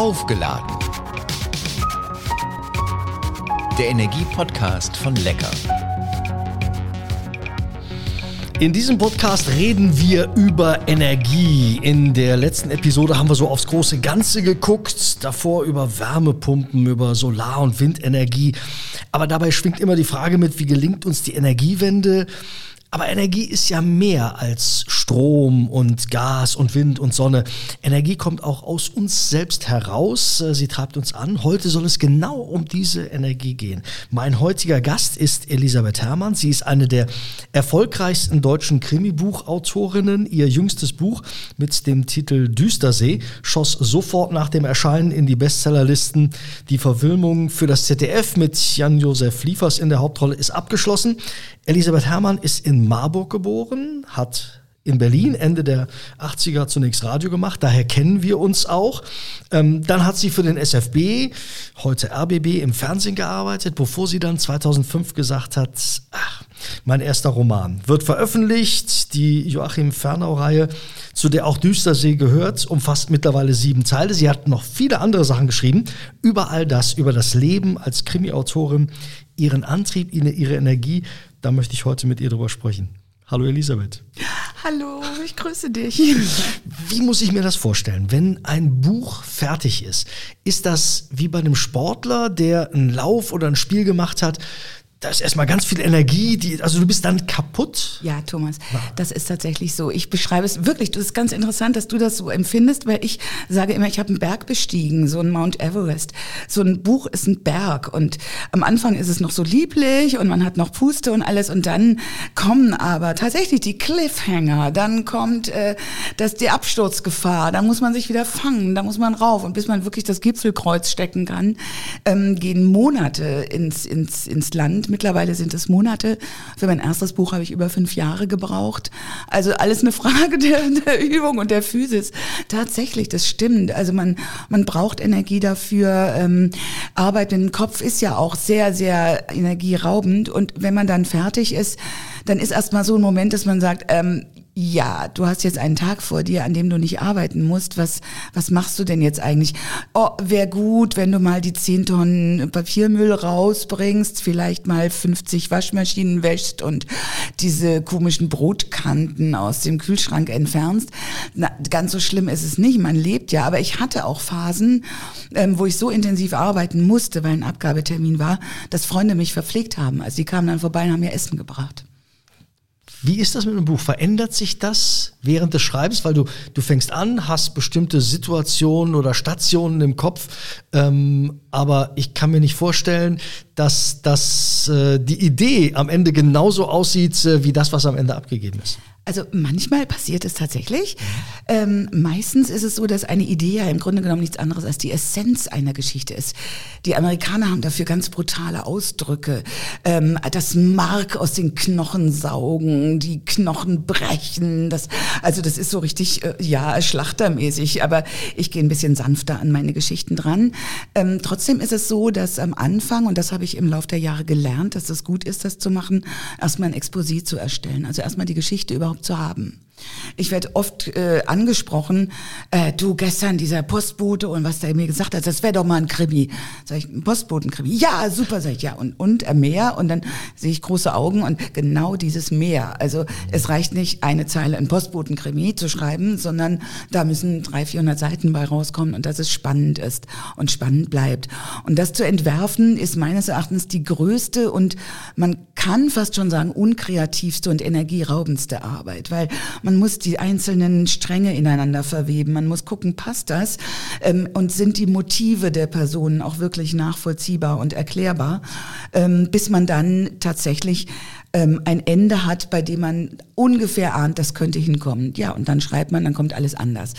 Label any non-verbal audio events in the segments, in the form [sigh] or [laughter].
Aufgeladen. Der Energie-Podcast von Lecker. In diesem Podcast reden wir über Energie. In der letzten Episode haben wir so aufs große Ganze geguckt, davor über Wärmepumpen, über Solar- und Windenergie. Aber dabei schwingt immer die Frage mit, wie gelingt uns die Energiewende? Aber Energie ist ja mehr als Strom und Gas und Wind und Sonne. Energie kommt auch aus uns selbst heraus. Sie treibt uns an. Heute soll es genau um diese Energie gehen. Mein heutiger Gast ist Elisabeth Herrmann. Sie ist eine der erfolgreichsten deutschen Krimibuchautorinnen. Ihr jüngstes Buch mit dem Titel Düstersee schoss sofort nach dem Erscheinen in die Bestsellerlisten. Die Verfilmung für das ZDF mit Jan-Josef Liefers in der Hauptrolle ist abgeschlossen. Elisabeth Herrmann ist in Marburg geboren, hat in Berlin Ende der 80er zunächst Radio gemacht, daher kennen wir uns auch. Ähm, dann hat sie für den SFB, heute RBB, im Fernsehen gearbeitet, bevor sie dann 2005 gesagt hat, ach, mein erster Roman wird veröffentlicht, die Joachim Fernau-Reihe, zu der auch Düstersee gehört, umfasst mittlerweile sieben Teile. Sie hat noch viele andere Sachen geschrieben, über all das, über das Leben als Krimi-Autorin, ihren Antrieb, ihre Energie, da möchte ich heute mit ihr drüber sprechen. Hallo Elisabeth. Hallo, ich grüße dich. Wie muss ich mir das vorstellen? Wenn ein Buch fertig ist, ist das wie bei einem Sportler, der einen Lauf oder ein Spiel gemacht hat, da ist erstmal ganz viel Energie, die, also du bist dann kaputt. Ja, Thomas, das ist tatsächlich so. Ich beschreibe es wirklich, das ist ganz interessant, dass du das so empfindest, weil ich sage immer, ich habe einen Berg bestiegen, so ein Mount Everest. So ein Buch ist ein Berg und am Anfang ist es noch so lieblich und man hat noch Puste und alles und dann kommen aber tatsächlich die Cliffhanger, dann kommt äh, das, die Absturzgefahr, da muss man sich wieder fangen, da muss man rauf und bis man wirklich das Gipfelkreuz stecken kann, ähm, gehen Monate ins, ins, ins Land Mittlerweile sind es Monate. Für mein erstes Buch habe ich über fünf Jahre gebraucht. Also alles eine Frage [laughs] der, der Übung und der Physis. Tatsächlich, das stimmt. Also man, man braucht Energie dafür. Ähm, Arbeit im Kopf ist ja auch sehr, sehr energieraubend. Und wenn man dann fertig ist, dann ist erstmal so ein Moment, dass man sagt, ähm, ja, du hast jetzt einen Tag vor dir, an dem du nicht arbeiten musst. Was, was machst du denn jetzt eigentlich? Oh, wäre gut, wenn du mal die 10 Tonnen Papiermüll rausbringst, vielleicht mal 50 Waschmaschinen wäschst und diese komischen Brotkanten aus dem Kühlschrank entfernst. Na, ganz so schlimm ist es nicht, man lebt ja. Aber ich hatte auch Phasen, ähm, wo ich so intensiv arbeiten musste, weil ein Abgabetermin war, dass Freunde mich verpflegt haben. Also die kamen dann vorbei und haben mir Essen gebracht. Wie ist das mit dem Buch? Verändert sich das während des Schreibens? Weil du, du fängst an, hast bestimmte Situationen oder Stationen im Kopf, ähm, aber ich kann mir nicht vorstellen, dass, dass äh, die Idee am Ende genauso aussieht äh, wie das, was am Ende abgegeben ist. Also manchmal passiert es tatsächlich. Ähm, meistens ist es so, dass eine Idee ja im Grunde genommen nichts anderes als die Essenz einer Geschichte ist. Die Amerikaner haben dafür ganz brutale Ausdrücke. Ähm, das Mark aus den Knochen saugen, die Knochen brechen. Das, also das ist so richtig, äh, ja, schlachtermäßig. Aber ich gehe ein bisschen sanfter an meine Geschichten dran. Ähm, trotzdem ist es so, dass am Anfang, und das habe ich im Laufe der Jahre gelernt, dass es gut ist, das zu machen, erstmal ein Exposé zu erstellen. Also erstmal die Geschichte überhaupt zu haben. Ich werde oft äh, angesprochen, äh, du gestern dieser Postbote und was der mir gesagt hat, das wäre doch mal ein Krimi. Sag ich, ein Postbotenkrimi. Ja, super, sag ich, ja. Und, und äh, mehr und dann sehe ich große Augen und genau dieses Mehr. Also es reicht nicht, eine Zeile ein Postbotenkrimi zu schreiben, sondern da müssen 300, 400 Seiten bei rauskommen und dass es spannend ist und spannend bleibt. Und das zu entwerfen ist meines Erachtens die größte und man kann fast schon sagen unkreativste und energieraubendste Arbeit, weil man man muss die einzelnen Stränge ineinander verweben. Man muss gucken, passt das? Ähm, und sind die Motive der Personen auch wirklich nachvollziehbar und erklärbar? Ähm, bis man dann tatsächlich ähm, ein Ende hat, bei dem man ungefähr ahnt, das könnte hinkommen. Ja, und dann schreibt man, dann kommt alles anders.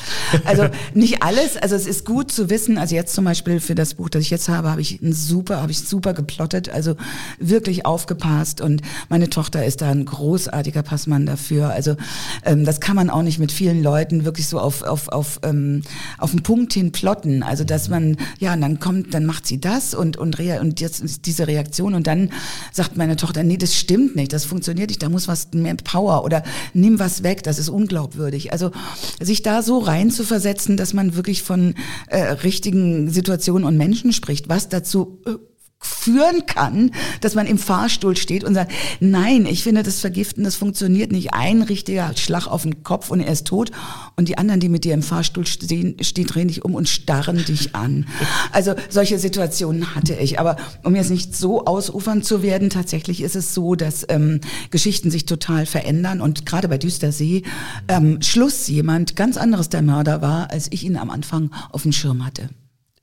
Also [laughs] nicht alles, also es ist gut zu wissen, also jetzt zum Beispiel für das Buch, das ich jetzt habe, habe ich ein super, habe ich super geplottet, also wirklich aufgepasst und meine Tochter ist da ein großartiger Passmann dafür. Also ähm, das kann man auch nicht mit vielen Leuten wirklich so auf, auf, auf, ähm, auf den Punkt hin plotten. Also dass man, ja, und dann kommt, dann macht sie das und, und, rea und jetzt ist diese Reaktion und dann sagt meine Tochter, nee, das stimmt nicht nicht, das funktioniert nicht, da muss was mehr Power oder nimm was weg, das ist unglaubwürdig. Also sich da so rein zu versetzen, dass man wirklich von äh, richtigen Situationen und Menschen spricht, was dazu äh, führen kann, dass man im Fahrstuhl steht und sagt, nein, ich finde das Vergiften, das funktioniert nicht. Ein richtiger Schlag auf den Kopf und er ist tot und die anderen, die mit dir im Fahrstuhl stehen, stehen drehen dich um und starren dich an. Also solche Situationen hatte ich. Aber um jetzt nicht so ausufern zu werden, tatsächlich ist es so, dass ähm, Geschichten sich total verändern und gerade bei Düstersee ähm, Schluss jemand ganz anderes der Mörder war, als ich ihn am Anfang auf dem Schirm hatte.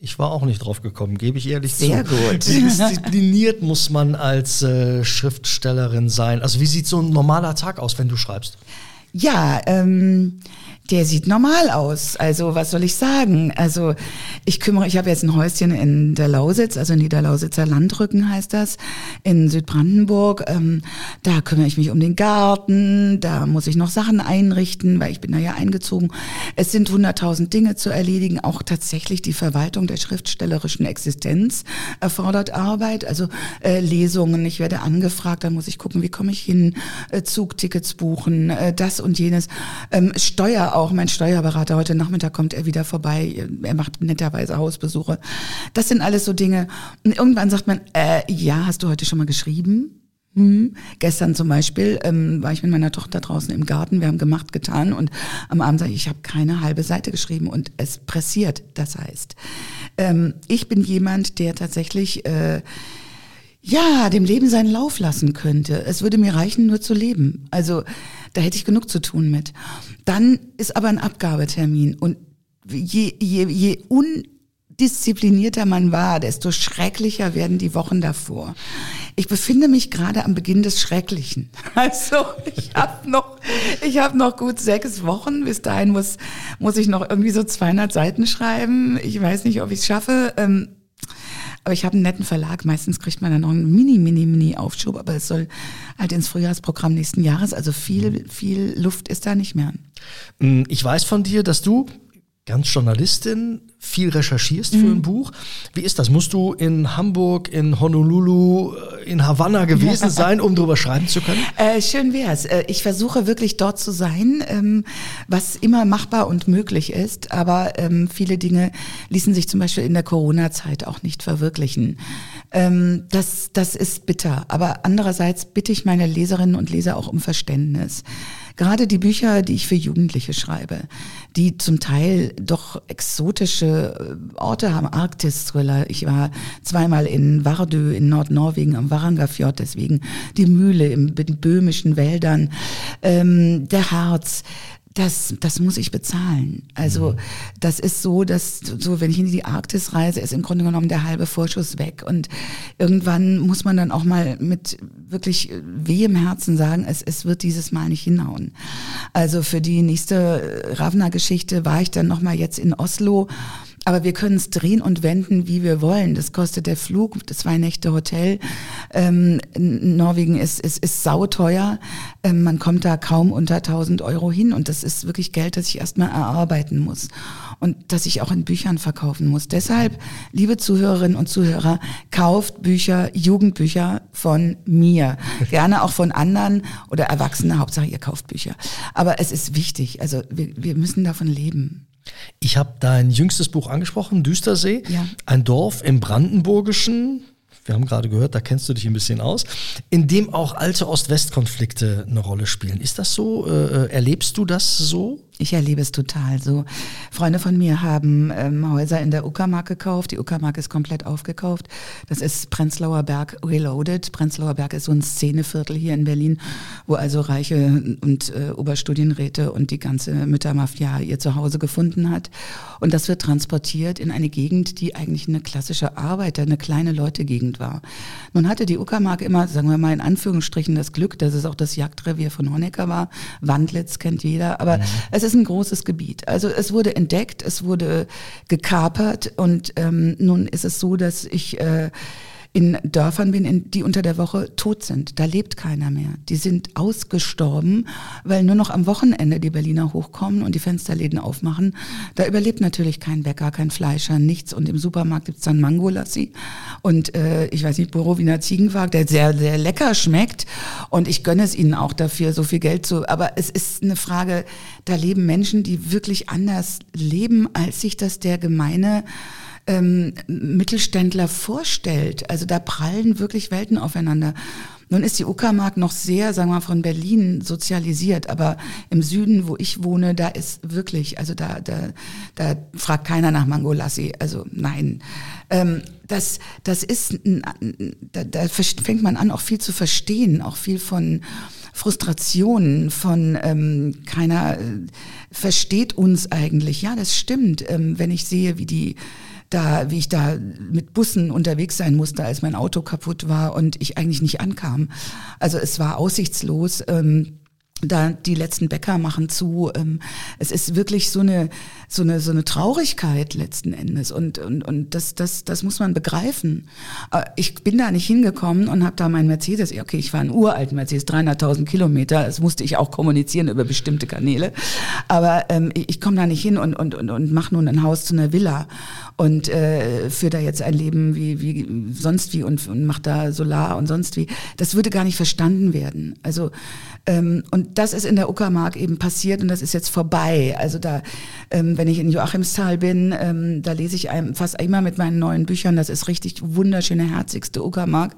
Ich war auch nicht drauf gekommen, gebe ich ehrlich Sehr zu. gut. Wie diszipliniert muss man als äh, Schriftstellerin sein? Also wie sieht so ein normaler Tag aus, wenn du schreibst? Ja, ähm, der sieht normal aus. Also was soll ich sagen? Also ich kümmere, ich habe jetzt ein Häuschen in der Lausitz, also Niederlausitzer Landrücken heißt das, in Südbrandenburg. Ähm, da kümmere ich mich um den Garten, da muss ich noch Sachen einrichten, weil ich bin da ja eingezogen. Es sind hunderttausend Dinge zu erledigen. Auch tatsächlich die Verwaltung der schriftstellerischen Existenz erfordert Arbeit. Also äh, Lesungen, ich werde angefragt, dann muss ich gucken, wie komme ich hin, äh, Zugtickets buchen, äh, das und jenes. Ähm, Steuer auch mein Steuerberater. Heute Nachmittag kommt er wieder vorbei. Er macht netterweise Hausbesuche. Das sind alles so Dinge. Und irgendwann sagt man, äh, ja, hast du heute schon mal geschrieben? Hm. Gestern zum Beispiel ähm, war ich mit meiner Tochter draußen im Garten. Wir haben gemacht, getan und am Abend sage ich, ich habe keine halbe Seite geschrieben und es pressiert. Das heißt, ähm, ich bin jemand, der tatsächlich äh, ja, dem Leben seinen Lauf lassen könnte. Es würde mir reichen, nur zu leben. Also da hätte ich genug zu tun mit. Dann ist aber ein Abgabetermin und je, je, je undisziplinierter man war, desto schrecklicher werden die Wochen davor. Ich befinde mich gerade am Beginn des Schrecklichen. [laughs] Also ich habe noch, ich habe noch gut sechs Wochen. Bis dahin muss muss ich noch irgendwie so 200 Seiten schreiben. Ich weiß nicht, ob ich es schaffe. Ähm, aber ich habe einen netten Verlag. Meistens kriegt man dann noch einen mini, mini, mini Aufschub, aber es soll halt ins Frühjahrsprogramm nächsten Jahres. Also viel, viel Luft ist da nicht mehr. Mm, ich weiß von dir, dass du ganz Journalistin, viel recherchierst für ein Buch. Wie ist das? Musst du in Hamburg, in Honolulu, äh, in Havanna gewesen [laughs] sein, um darüber schreiben zu können? Äh, schön wär's. Äh, ich versuche wirklich dort zu sein, ähm, was immer machbar und möglich ist. Aber ähm, viele Dinge ließen sich zum Beispiel in der Corona-Zeit auch nicht verwirklichen. Ähm, das, das ist bitter. Aber andererseits bitte ich meine Leserinnen und Leser auch um Verständnis. Gerade die Bücher, die ich für Jugendliche schreibe, die zum Teil doch exotische äh, Orte haben, Arktis-Thriller. Ich war zweimal in Vardø in Nordnorwegen am Varangafjord, deswegen die Mühle in böhmischen Wäldern, ähm, der Harz das, das muss ich bezahlen. Also mhm. das ist so, dass so, wenn ich in die Arktis reise, ist im Grunde genommen der halbe Vorschuss weg. Und irgendwann muss man dann auch mal mit wirklich wehem Herzen sagen, es, es wird dieses Mal nicht hinhauen. Also für die nächste Ravna-Geschichte war ich dann nochmal jetzt in Oslo aber wir können es drehen und wenden, wie wir wollen. Das kostet der Flug, das zwei Nächte Hotel. Ähm, Norwegen ist, ist, ist sauteuer. Ähm, man kommt da kaum unter 1000 Euro hin. Und das ist wirklich Geld, das ich erstmal erarbeiten muss. Und das ich auch in Büchern verkaufen muss. Deshalb, liebe Zuhörerinnen und Zuhörer, kauft Bücher, Jugendbücher von mir. [laughs] Gerne auch von anderen oder Erwachsene. Hauptsache, ihr kauft Bücher. Aber es ist wichtig. Also wir, wir müssen davon leben. Ich habe dein jüngstes Buch angesprochen, Düstersee. Ja. Ein Dorf im Brandenburgischen. Wir haben gerade gehört, da kennst du dich ein bisschen aus, in dem auch alte Ost-West-Konflikte eine Rolle spielen. Ist das so? Äh, erlebst du das so? Ich erlebe es total so. Freunde von mir haben ähm, Häuser in der Uckermark gekauft. Die Uckermark ist komplett aufgekauft. Das ist Prenzlauer Berg Reloaded. Prenzlauer Berg ist so ein Szeneviertel hier in Berlin, wo also Reiche und äh, Oberstudienräte und die ganze Müttermafia ihr Zuhause gefunden hat. Und das wird transportiert in eine Gegend, die eigentlich eine klassische Arbeiter, eine kleine Leutegegend war. Nun hatte die Uckermark immer, sagen wir mal in Anführungsstrichen, das Glück, dass es auch das Jagdrevier von Honecker war. Wandlitz kennt jeder. Aber mhm. es ist ein großes Gebiet. Also es wurde entdeckt, es wurde gekapert und ähm, nun ist es so, dass ich äh, in Dörfern bin, in, die unter der Woche tot sind. Da lebt keiner mehr. Die sind ausgestorben, weil nur noch am Wochenende die Berliner hochkommen und die Fensterläden aufmachen. Da überlebt natürlich kein Bäcker, kein Fleischer, nichts. Und im Supermarkt gibt's dann Mangolassi und äh, ich weiß nicht, Borowiner Ziegenwag, der sehr, sehr lecker schmeckt. Und ich gönne es ihnen auch dafür, so viel Geld zu. Aber es ist eine Frage, da leben Menschen, die wirklich anders leben, als sich das der gemeine ähm, Mittelständler vorstellt. Also da prallen wirklich Welten aufeinander. Nun ist die Uckermark noch sehr, sagen wir mal, von Berlin sozialisiert, aber im Süden, wo ich wohne, da ist wirklich, also da, da, da fragt keiner nach Mangolassi. Also nein. Ähm, das, das ist, da, da fängt man an, auch viel zu verstehen, auch viel von Frustrationen, von ähm, keiner äh, versteht uns eigentlich. Ja, das stimmt. Ähm, wenn ich sehe, wie die da, wie ich da mit Bussen unterwegs sein musste, als mein Auto kaputt war und ich eigentlich nicht ankam. Also es war aussichtslos. Ähm, da die letzten Bäcker machen zu. Ähm, es ist wirklich so eine so eine so eine Traurigkeit letzten Endes und und und das das das muss man begreifen. Äh, ich bin da nicht hingekommen und habe da mein Mercedes. Okay, ich war ein uralten Mercedes, 300.000 Kilometer. Das musste ich auch kommunizieren über bestimmte Kanäle. Aber ähm, ich, ich komme da nicht hin und und und und mache nun ein Haus zu einer Villa und äh, führe da jetzt ein Leben wie wie sonst wie und, und mache da Solar und sonst wie. Das würde gar nicht verstanden werden. Also ähm, und das ist in der Uckermark eben passiert und das ist jetzt vorbei. Also da, ähm, wenn ich in Joachimsthal bin, ähm, da lese ich einem fast immer mit meinen neuen Büchern. Das ist richtig wunderschöne, herzigste Uckermark.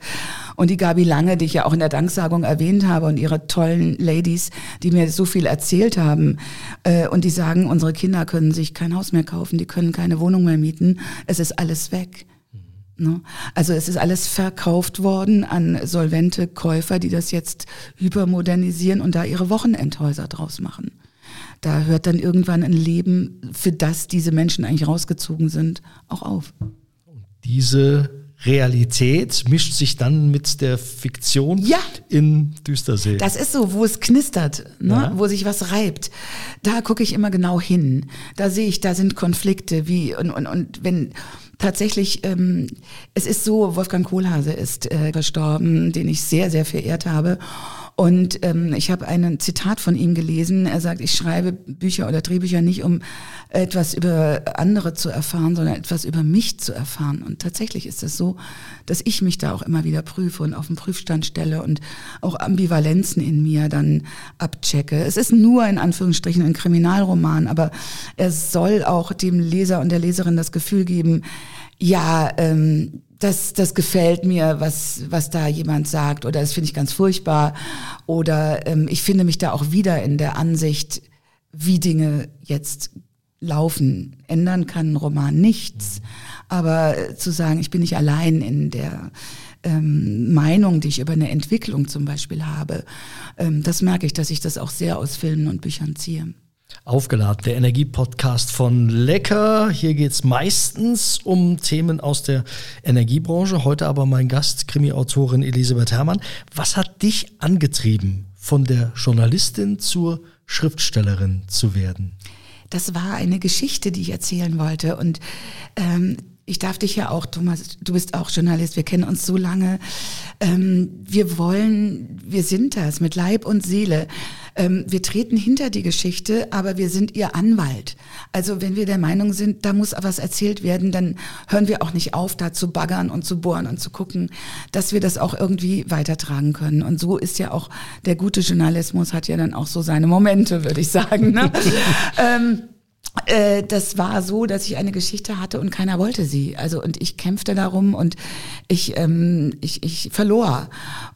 Und die Gabi Lange, die ich ja auch in der Danksagung erwähnt habe und ihre tollen Ladies, die mir so viel erzählt haben äh, und die sagen, unsere Kinder können sich kein Haus mehr kaufen, die können keine Wohnung mehr mieten. Es ist alles weg. Ne? Also es ist alles verkauft worden an solvente Käufer, die das jetzt hypermodernisieren und da ihre Wochenendhäuser draus machen. Da hört dann irgendwann ein Leben, für das diese Menschen eigentlich rausgezogen sind, auch auf. Diese Realität mischt sich dann mit der Fiktion ja. in Düstersee. Das ist so, wo es knistert, ne? Ja. wo sich was reibt. Da gucke ich immer genau hin. Da sehe ich, da sind Konflikte, wie und, und, und wenn tatsächlich, ähm, es ist so, Wolfgang Kohlhase ist äh, verstorben, den ich sehr, sehr verehrt habe. Und ähm, ich habe ein Zitat von ihm gelesen. Er sagt, ich schreibe Bücher oder Drehbücher nicht, um etwas über andere zu erfahren, sondern etwas über mich zu erfahren. Und tatsächlich ist es so, dass ich mich da auch immer wieder prüfe und auf den Prüfstand stelle und auch Ambivalenzen in mir dann abchecke. Es ist nur in Anführungsstrichen ein Kriminalroman, aber er soll auch dem Leser und der Leserin das Gefühl geben, ja, ähm, das, das gefällt mir, was, was da jemand sagt, oder das finde ich ganz furchtbar, oder ähm, ich finde mich da auch wieder in der Ansicht, wie Dinge jetzt laufen. Ändern kann ein Roman nichts, aber zu sagen, ich bin nicht allein in der ähm, Meinung, die ich über eine Entwicklung zum Beispiel habe, ähm, das merke ich, dass ich das auch sehr aus Filmen und Büchern ziehe. Aufgeladen, der Energiepodcast von Lecker. Hier geht es meistens um Themen aus der Energiebranche. Heute aber mein Gast, Krimi-Autorin Elisabeth Herrmann. Was hat dich angetrieben, von der Journalistin zur Schriftstellerin zu werden? Das war eine Geschichte, die ich erzählen wollte. Und ähm, ich darf dich ja auch, Thomas, du bist auch Journalist, wir kennen uns so lange. Ähm, wir wollen, wir sind das mit Leib und Seele. Ähm, wir treten hinter die Geschichte, aber wir sind ihr Anwalt. Also wenn wir der Meinung sind, da muss was erzählt werden, dann hören wir auch nicht auf, da zu baggern und zu bohren und zu gucken, dass wir das auch irgendwie weitertragen können. Und so ist ja auch der gute Journalismus hat ja dann auch so seine Momente, würde ich sagen. Ne? [laughs] ähm, äh, das war so, dass ich eine Geschichte hatte und keiner wollte sie. Also und ich kämpfte darum und ich, ähm, ich, ich verlor.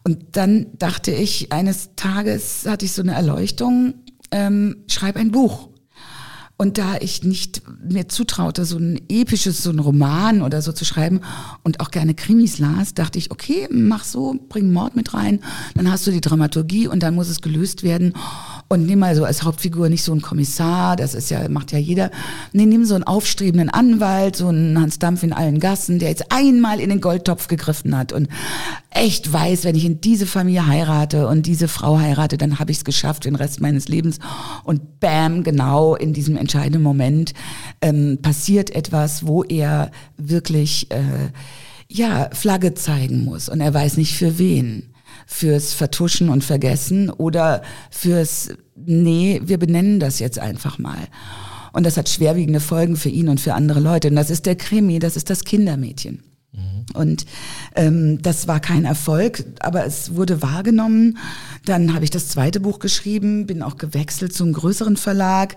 Und dann dachte ich, eines Tages hatte ich so eine Erleuchtung, ähm, schreib ein Buch. Und da ich nicht mir zutraute, so ein episches, so ein Roman oder so zu schreiben und auch gerne Krimis las, dachte ich, okay, mach so, bring Mord mit rein, dann hast du die Dramaturgie und dann muss es gelöst werden. Und nimm mal so als Hauptfigur nicht so einen Kommissar, das ist ja, macht ja jeder. Nee, nimm so einen aufstrebenden Anwalt, so einen Hans Dampf in allen Gassen, der jetzt einmal in den Goldtopf gegriffen hat und echt weiß, wenn ich in diese Familie heirate und diese Frau heirate, dann habe ich es geschafft den Rest meines Lebens. Und bam, genau in diesem entscheidenden Moment ähm, passiert etwas, wo er wirklich äh, ja, Flagge zeigen muss und er weiß nicht für wen. Fürs Vertuschen und Vergessen oder fürs, nee, wir benennen das jetzt einfach mal. Und das hat schwerwiegende Folgen für ihn und für andere Leute. Und das ist der Krimi, das ist das Kindermädchen. Und ähm, das war kein Erfolg, aber es wurde wahrgenommen. Dann habe ich das zweite Buch geschrieben, bin auch gewechselt zum größeren Verlag.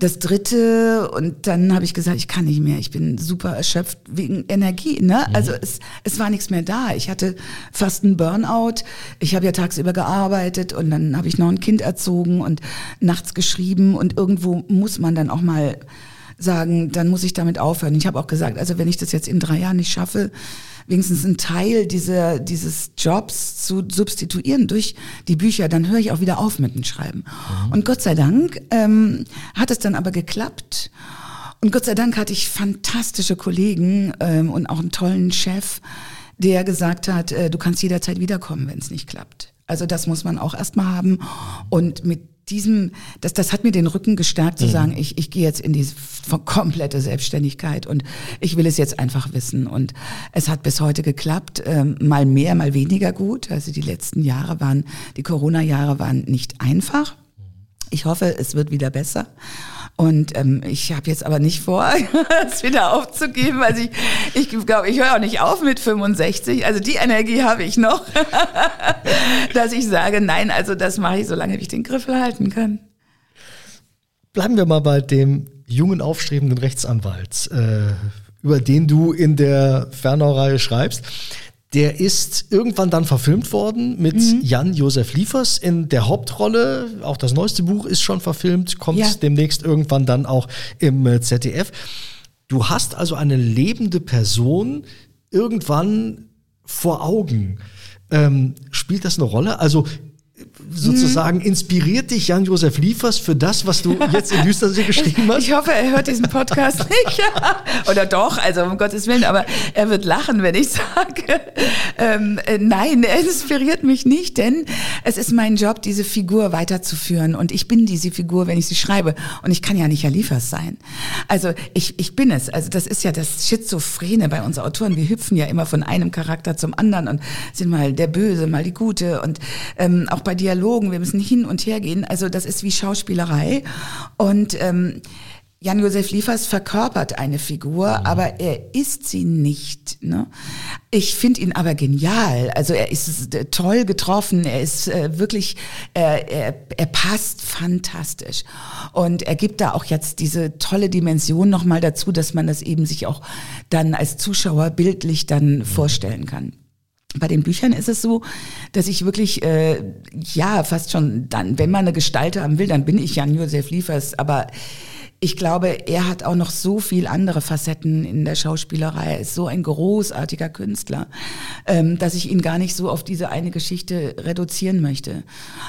Das dritte und dann habe ich gesagt, ich kann nicht mehr, ich bin super erschöpft wegen Energie. Ne? Mhm. Also es, es war nichts mehr da. Ich hatte fast einen Burnout. Ich habe ja tagsüber gearbeitet und dann habe ich noch ein Kind erzogen und nachts geschrieben und irgendwo muss man dann auch mal sagen, dann muss ich damit aufhören. Ich habe auch gesagt, also wenn ich das jetzt in drei Jahren nicht schaffe, wenigstens einen Teil dieser, dieses Jobs zu substituieren durch die Bücher, dann höre ich auch wieder auf mit dem Schreiben. Mhm. Und Gott sei Dank ähm, hat es dann aber geklappt. Und Gott sei Dank hatte ich fantastische Kollegen ähm, und auch einen tollen Chef, der gesagt hat, äh, du kannst jederzeit wiederkommen, wenn es nicht klappt. Also das muss man auch erstmal haben. Und mit diesem, das, das hat mir den Rücken gestärkt zu mhm. sagen, ich, ich gehe jetzt in die komplette Selbstständigkeit und ich will es jetzt einfach wissen. Und es hat bis heute geklappt, ähm, mal mehr, mal weniger gut. Also die letzten Jahre waren, die Corona-Jahre waren nicht einfach. Ich hoffe, es wird wieder besser. Und ähm, ich habe jetzt aber nicht vor, [laughs] es wieder aufzugeben. Also ich ich glaube, ich höre auch nicht auf mit 65. Also die Energie habe ich noch, [laughs] dass ich sage, nein, also das mache ich, solange ich den Griffel halten kann. Bleiben wir mal bei dem jungen, aufstrebenden Rechtsanwalt, äh, über den du in der Fernau-Reihe schreibst. Der ist irgendwann dann verfilmt worden mit mhm. Jan-Josef Liefers in der Hauptrolle. Auch das neueste Buch ist schon verfilmt, kommt ja. demnächst irgendwann dann auch im äh, ZDF. Du hast also eine lebende Person irgendwann vor Augen. Ähm, spielt das eine Rolle? Also sozusagen inspiriert dich Jan-Josef Liefers für das, was du jetzt in Düstersee geschrieben hast? Ich hoffe, er hört diesen Podcast [laughs] nicht. Oder doch, also um Gottes Willen, aber er wird lachen, wenn ich sage, ähm, äh, nein, er inspiriert mich nicht, denn es ist mein Job, diese Figur weiterzuführen. Und ich bin diese Figur, wenn ich sie schreibe. Und ich kann ja nicht Herr Liefers sein. Also ich, ich bin es, also das ist ja das Schizophrene bei uns Autoren, wir hüpfen ja immer von einem Charakter zum anderen und sind mal der Böse, mal die Gute. Und ähm, auch bei Dialogen Dialogen, wir müssen hin und her gehen. Also das ist wie Schauspielerei. Und ähm, Jan-Josef Liefers verkörpert eine Figur, mhm. aber er ist sie nicht. Ne? Ich finde ihn aber genial. Also er ist äh, toll getroffen, er ist äh, wirklich, er, er, er passt fantastisch. Und er gibt da auch jetzt diese tolle Dimension nochmal dazu, dass man das eben sich auch dann als Zuschauer bildlich dann mhm. vorstellen kann. Bei den Büchern ist es so, dass ich wirklich, äh, ja, fast schon dann, wenn man eine Gestalt haben will, dann bin ich Jan-Josef Liefers, aber ich glaube, er hat auch noch so viel andere Facetten in der Schauspielerei. Er ist so ein großartiger Künstler, ähm, dass ich ihn gar nicht so auf diese eine Geschichte reduzieren möchte.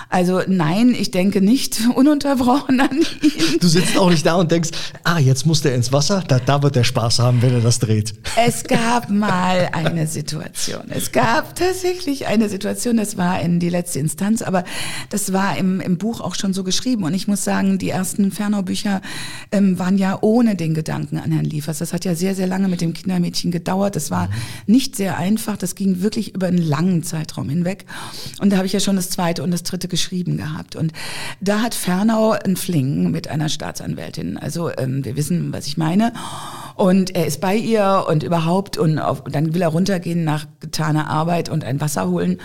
Also nein, ich denke nicht [laughs] ununterbrochen an ihn. Du sitzt auch nicht da und denkst, ah, jetzt muss der ins Wasser, da, da wird der Spaß haben, wenn er das dreht. Es gab mal eine Situation. Es gab tatsächlich eine Situation, das war in die letzte Instanz, aber das war im, im Buch auch schon so geschrieben. Und ich muss sagen, die ersten Fernau-Bücher ähm, waren ja ohne den Gedanken an Herrn Liefers. Das hat ja sehr, sehr lange mit dem Kindermädchen gedauert. Das war nicht sehr einfach. Das ging wirklich über einen langen Zeitraum hinweg. Und da habe ich ja schon das zweite und das dritte geschrieben gehabt. Und da hat Fernau einen Fling mit einer Staatsanwältin. Also ähm, wir wissen, was ich meine. Und er ist bei ihr und überhaupt und auf, dann will er runtergehen nach getaner Arbeit und ein Wasser holen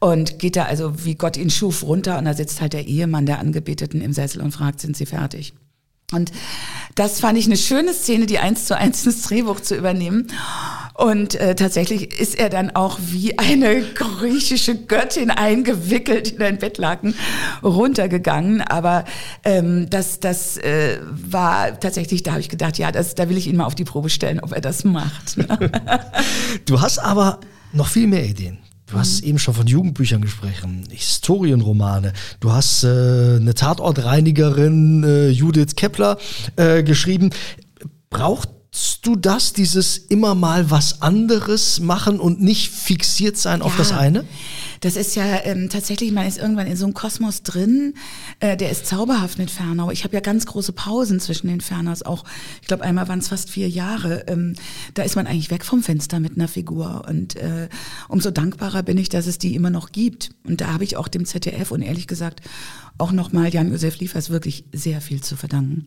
und geht da also wie Gott ihn schuf runter und da sitzt halt der Ehemann der Angebeteten im Sessel und fragt, sind Sie fertig? Und das fand ich eine schöne Szene, die eins zu eins ins Drehbuch zu übernehmen. Und äh, tatsächlich ist er dann auch wie eine griechische Göttin eingewickelt in ein Bettlaken runtergegangen. Aber ähm, das, das äh, war tatsächlich, da habe ich gedacht, ja, das, da will ich ihn mal auf die Probe stellen, ob er das macht. [laughs] [laughs] du hast aber noch viel mehr Ideen. Du hast mhm. eben schon von Jugendbüchern gesprochen, Historienromane. Du hast äh, eine Tatortreinigerin, äh, Judith Kepler, äh, geschrieben. Braucht du das, dieses immer mal was anderes machen und nicht fixiert sein auf das eine? Das ist ja ähm, tatsächlich, man ist irgendwann in so einem Kosmos drin, äh, der ist zauberhaft mit Fernau. Ich habe ja ganz große Pausen zwischen den Fernaus auch. Ich glaube, einmal waren es fast vier Jahre. Ähm, da ist man eigentlich weg vom Fenster mit einer Figur. Und äh, umso dankbarer bin ich, dass es die immer noch gibt. Und da habe ich auch dem ZDF und ehrlich gesagt auch nochmal Jan-Josef Liefers wirklich sehr viel zu verdanken.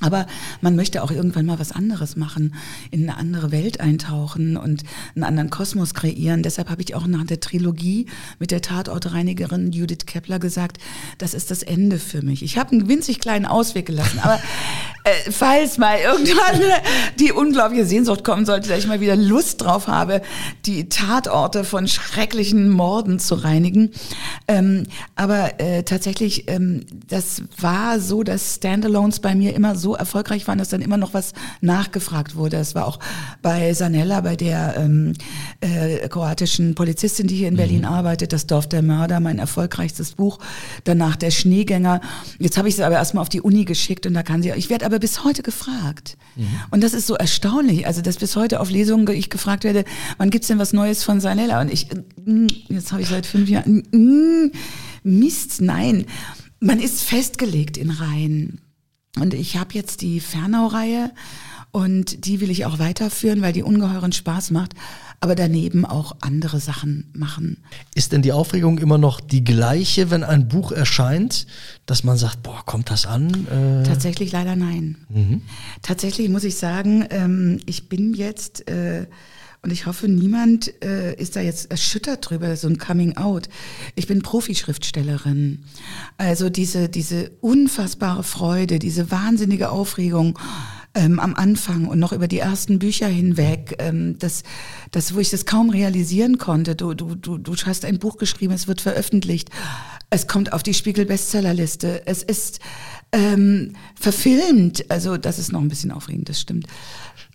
Aber man möchte auch irgendwann mal was anderes machen, in eine andere Welt eintauchen und einen anderen Kosmos kreieren. Deshalb habe ich auch nach der Trilogie mit der Tatortreinigerin Judith Kepler gesagt, das ist das Ende für mich. Ich habe einen winzig kleinen Ausweg gelassen, aber [laughs] äh, falls mal irgendwann die unglaubliche Sehnsucht kommen sollte, dass ich mal wieder Lust drauf habe, die Tatorte von schrecklichen Morden zu reinigen. Ähm, aber äh, tatsächlich, ähm, das war so, dass Standalones bei mir immer so erfolgreich waren, dass dann immer noch was nachgefragt wurde. Es war auch bei Sanella, bei der ähm, äh, kroatischen Polizistin, die hier in Berlin mhm. arbeitet, Das Dorf der Mörder, mein erfolgreichstes Buch. Danach Der Schneegänger. Jetzt habe ich sie aber erstmal auf die Uni geschickt und da kann sie, ich werde aber bis heute gefragt. Mhm. Und das ist so erstaunlich, also dass bis heute auf Lesungen ich gefragt werde, wann gibt's denn was Neues von Sanella? Und ich, äh, jetzt habe ich seit fünf Jahren, äh, Mist, nein. Man ist festgelegt in Reihen. Und ich habe jetzt die Fernau-Reihe und die will ich auch weiterführen, weil die ungeheuren Spaß macht, aber daneben auch andere Sachen machen. Ist denn die Aufregung immer noch die gleiche, wenn ein Buch erscheint, dass man sagt, boah, kommt das an? Äh Tatsächlich leider nein. Mhm. Tatsächlich muss ich sagen, ähm, ich bin jetzt äh, und ich hoffe, niemand äh, ist da jetzt erschüttert drüber, so ein Coming Out. Ich bin Profischriftstellerin. Also diese, diese unfassbare Freude, diese wahnsinnige Aufregung ähm, am Anfang und noch über die ersten Bücher hinweg, ähm, das, das, wo ich das kaum realisieren konnte. Du, du, du, du hast ein Buch geschrieben, es wird veröffentlicht. Es kommt auf die Spiegel-Bestsellerliste. Es ist ähm, verfilmt. Also das ist noch ein bisschen aufregend, das stimmt.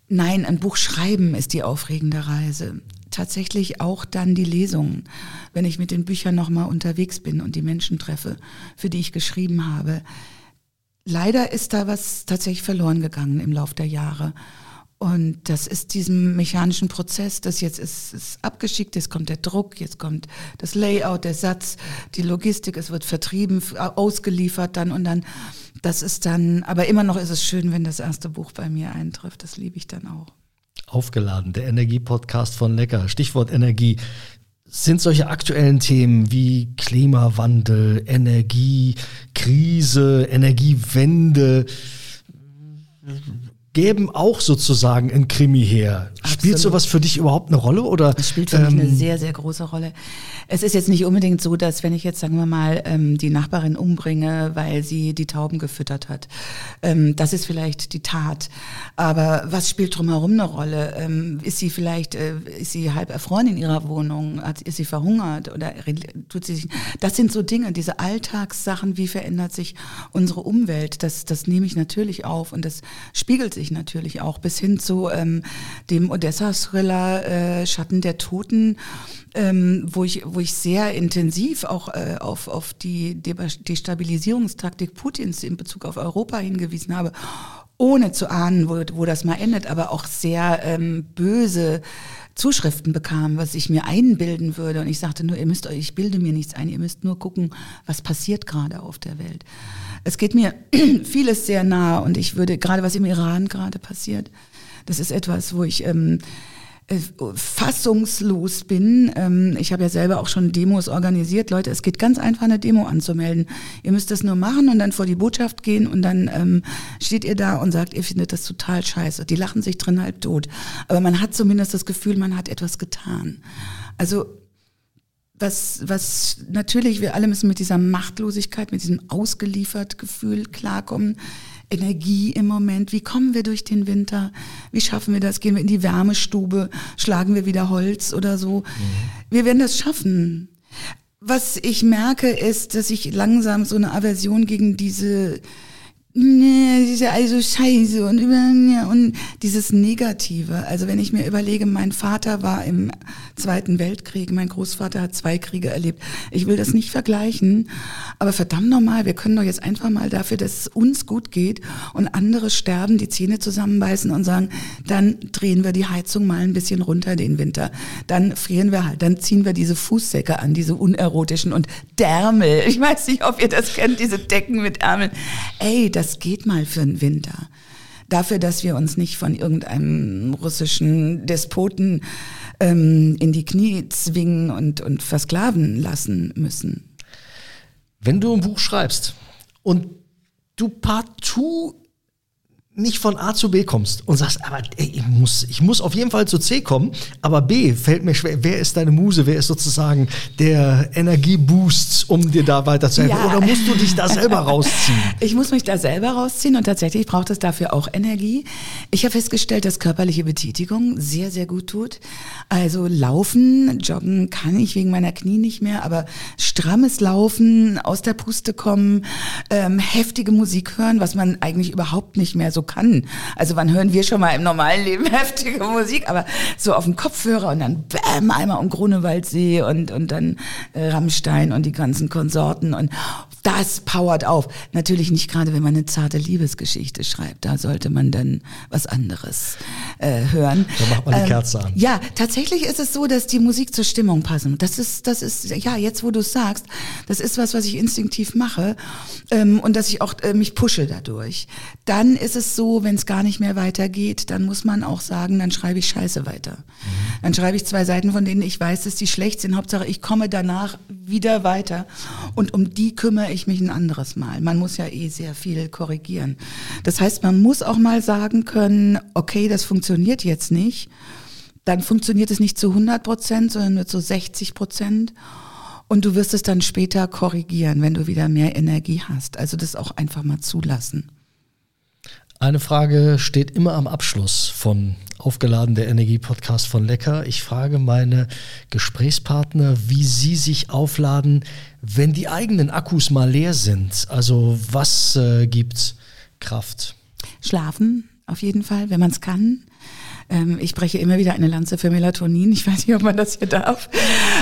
Nein, ein Buch schreiben ist die aufregende Reise. Tatsächlich auch dann die Lesungen, wenn ich mit den Büchern nochmal unterwegs bin und die Menschen treffe, für die ich geschrieben habe. Leider ist da was tatsächlich verloren gegangen im Lauf der Jahre. Und das ist diesem mechanischen Prozess, das jetzt ist, ist abgeschickt, jetzt kommt der Druck, jetzt kommt das Layout, der Satz, die Logistik, es wird vertrieben, ausgeliefert dann und dann. Das ist dann, aber immer noch ist es schön, wenn das erste Buch bei mir eintrifft. Das liebe ich dann auch. Aufgeladen, der Energie-Podcast von Lecker. Stichwort Energie. Sind solche aktuellen Themen wie Klimawandel, Energiekrise, Energiewende, geben auch sozusagen ein Krimi her. Absolut. Spielt sowas für dich überhaupt eine Rolle oder? Es spielt für ähm, mich eine sehr, sehr große Rolle. Es ist jetzt nicht unbedingt so, dass wenn ich jetzt, sagen wir mal, ähm, die Nachbarin umbringe, weil sie die Tauben gefüttert hat. Ähm, das ist vielleicht die Tat. Aber was spielt drumherum eine Rolle? Ähm, ist sie vielleicht, äh, ist sie halb erfroren in ihrer Wohnung? Hat, ist sie verhungert oder tut sie sich? Das sind so Dinge, diese Alltagssachen. Wie verändert sich unsere Umwelt? Das, das nehme ich natürlich auf und das spiegelt sich ich natürlich auch, bis hin zu ähm, dem Odessa-Thriller äh, Schatten der Toten, ähm, wo, ich, wo ich sehr intensiv auch äh, auf, auf die Destabilisierungstaktik Putins in Bezug auf Europa hingewiesen habe ohne zu ahnen, wo, wo das mal endet, aber auch sehr ähm, böse Zuschriften bekam, was ich mir einbilden würde. Und ich sagte nur, ihr müsst euch, ich bilde mir nichts ein, ihr müsst nur gucken, was passiert gerade auf der Welt. Es geht mir [clears throat] vieles sehr nah und ich würde, gerade was im Iran gerade passiert, das ist etwas, wo ich ähm, äh, fassungslos bin. Ähm, ich habe ja selber auch schon Demos organisiert. Leute, es geht ganz einfach, eine Demo anzumelden. Ihr müsst das nur machen und dann vor die Botschaft gehen und dann ähm, steht ihr da und sagt, ihr findet das total scheiße. Die lachen sich drin halb tot. Aber man hat zumindest das Gefühl, man hat etwas getan. Also was, was natürlich, wir alle müssen mit dieser Machtlosigkeit, mit diesem ausgeliefert Gefühl klarkommen. Energie im Moment. Wie kommen wir durch den Winter? Wie schaffen wir das? Gehen wir in die Wärmestube? Schlagen wir wieder Holz oder so? Mhm. Wir werden das schaffen. Was ich merke, ist, dass ich langsam so eine Aversion gegen diese ja also scheiße und, und dieses Negative. Also wenn ich mir überlege, mein Vater war im Zweiten Weltkrieg, mein Großvater hat zwei Kriege erlebt. Ich will das nicht vergleichen, aber verdammt nochmal, wir können doch jetzt einfach mal dafür, dass es uns gut geht und andere sterben, die Zähne zusammenbeißen und sagen, dann drehen wir die Heizung mal ein bisschen runter den Winter. Dann frieren wir halt, dann ziehen wir diese Fußsäcke an, diese unerotischen und Därmel. Ich weiß nicht, ob ihr das kennt, diese Decken mit Ärmeln. Ey, das das geht mal für den Winter. Dafür, dass wir uns nicht von irgendeinem russischen Despoten ähm, in die Knie zwingen und, und versklaven lassen müssen. Wenn du ein Buch schreibst und du partout nicht von A zu B kommst und sagst, aber ey, ich, muss, ich muss auf jeden Fall zu C kommen, aber B fällt mir schwer. Wer ist deine Muse? Wer ist sozusagen der Energieboost, um dir da weiterzuhelfen? Ja. Oder musst du dich da selber [laughs] rausziehen? Ich muss mich da selber rausziehen und tatsächlich braucht es dafür auch Energie. Ich habe festgestellt, dass körperliche Betätigung sehr, sehr gut tut. Also laufen, joggen kann ich wegen meiner Knie nicht mehr, aber strammes Laufen, aus der Puste kommen, ähm, heftige Musik hören, was man eigentlich überhaupt nicht mehr so kann. Also wann hören wir schon mal im normalen Leben [laughs] heftige Musik, aber so auf dem Kopfhörer und dann bäm, einmal um Grunewaldsee und, und dann äh, Rammstein und die ganzen Konsorten und das powert auf. Natürlich nicht gerade, wenn man eine zarte Liebesgeschichte schreibt. Da sollte man dann was anderes äh, hören. Da macht man die ähm, Kerze an. Ja, tatsächlich ist es so, dass die Musik zur Stimmung passen. Das ist, das ist, ja, jetzt wo du es sagst, das ist was, was ich instinktiv mache ähm, und dass ich auch äh, mich pushe dadurch. Dann ist es so, wenn es gar nicht mehr weitergeht, dann muss man auch sagen, dann schreibe ich Scheiße weiter. Mhm. Dann schreibe ich zwei Seiten, von denen ich weiß, dass die schlecht sind. Hauptsache, ich komme danach wieder weiter. Und um die kümmere ich mich ein anderes Mal. Man muss ja eh sehr viel korrigieren. Das heißt, man muss auch mal sagen können, okay, das funktioniert jetzt nicht. Dann funktioniert es nicht zu 100 Prozent, sondern nur zu 60 Prozent. Und du wirst es dann später korrigieren, wenn du wieder mehr Energie hast. Also das auch einfach mal zulassen. Eine Frage steht immer am Abschluss von Aufgeladen der Energie-Podcast von Lecker. Ich frage meine Gesprächspartner, wie sie sich aufladen, wenn die eigenen Akkus mal leer sind. Also was äh, gibt Kraft? Schlafen, auf jeden Fall, wenn man es kann. Ähm, ich breche immer wieder eine Lanze für Melatonin. Ich weiß nicht, ob man das hier darf,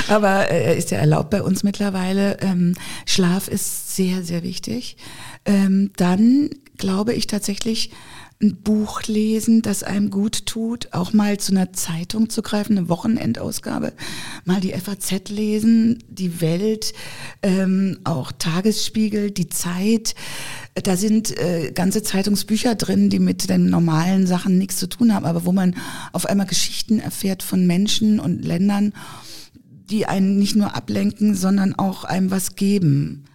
aber äh, ist ja erlaubt bei uns mittlerweile. Ähm, Schlaf ist sehr, sehr wichtig. Ähm, dann glaube ich tatsächlich, ein Buch lesen, das einem gut tut, auch mal zu einer Zeitung zu greifen, eine Wochenendausgabe, mal die FAZ lesen, die Welt, ähm, auch Tagesspiegel, die Zeit. Da sind äh, ganze Zeitungsbücher drin, die mit den normalen Sachen nichts zu tun haben, aber wo man auf einmal Geschichten erfährt von Menschen und Ländern, die einen nicht nur ablenken, sondern auch einem was geben.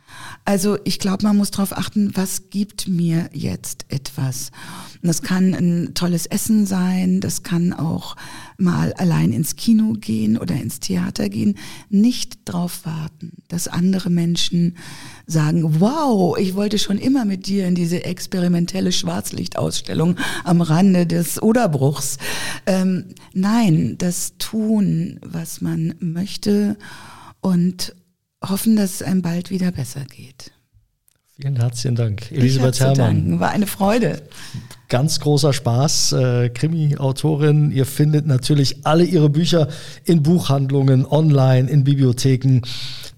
Also ich glaube, man muss darauf achten, was gibt mir jetzt etwas. Das kann ein tolles Essen sein, das kann auch mal allein ins Kino gehen oder ins Theater gehen. Nicht darauf warten, dass andere Menschen sagen, wow, ich wollte schon immer mit dir in diese experimentelle Schwarzlichtausstellung am Rande des Oderbruchs. Ähm, nein, das tun, was man möchte und hoffen, dass es einem bald wieder besser geht. Vielen herzlichen Dank, Elisabeth Herrmann. War eine Freude. Ganz großer Spaß. Äh, Krimi-Autorin. Ihr findet natürlich alle ihre Bücher in Buchhandlungen, online, in Bibliotheken.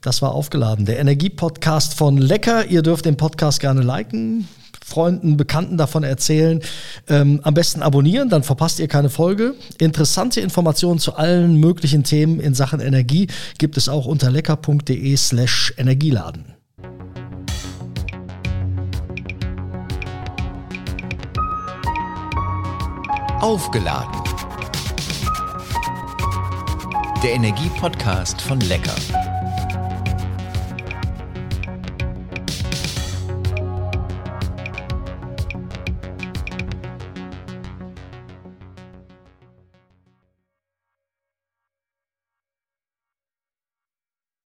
Das war aufgeladen. Der Energie-Podcast von Lecker. Ihr dürft den Podcast gerne liken, Freunden, Bekannten davon erzählen. Ähm, am besten abonnieren, dann verpasst ihr keine Folge. Interessante Informationen zu allen möglichen Themen in Sachen Energie gibt es auch unter lecker.de slash Energieladen. Aufgeladen. Der Energie-Podcast von Lecker.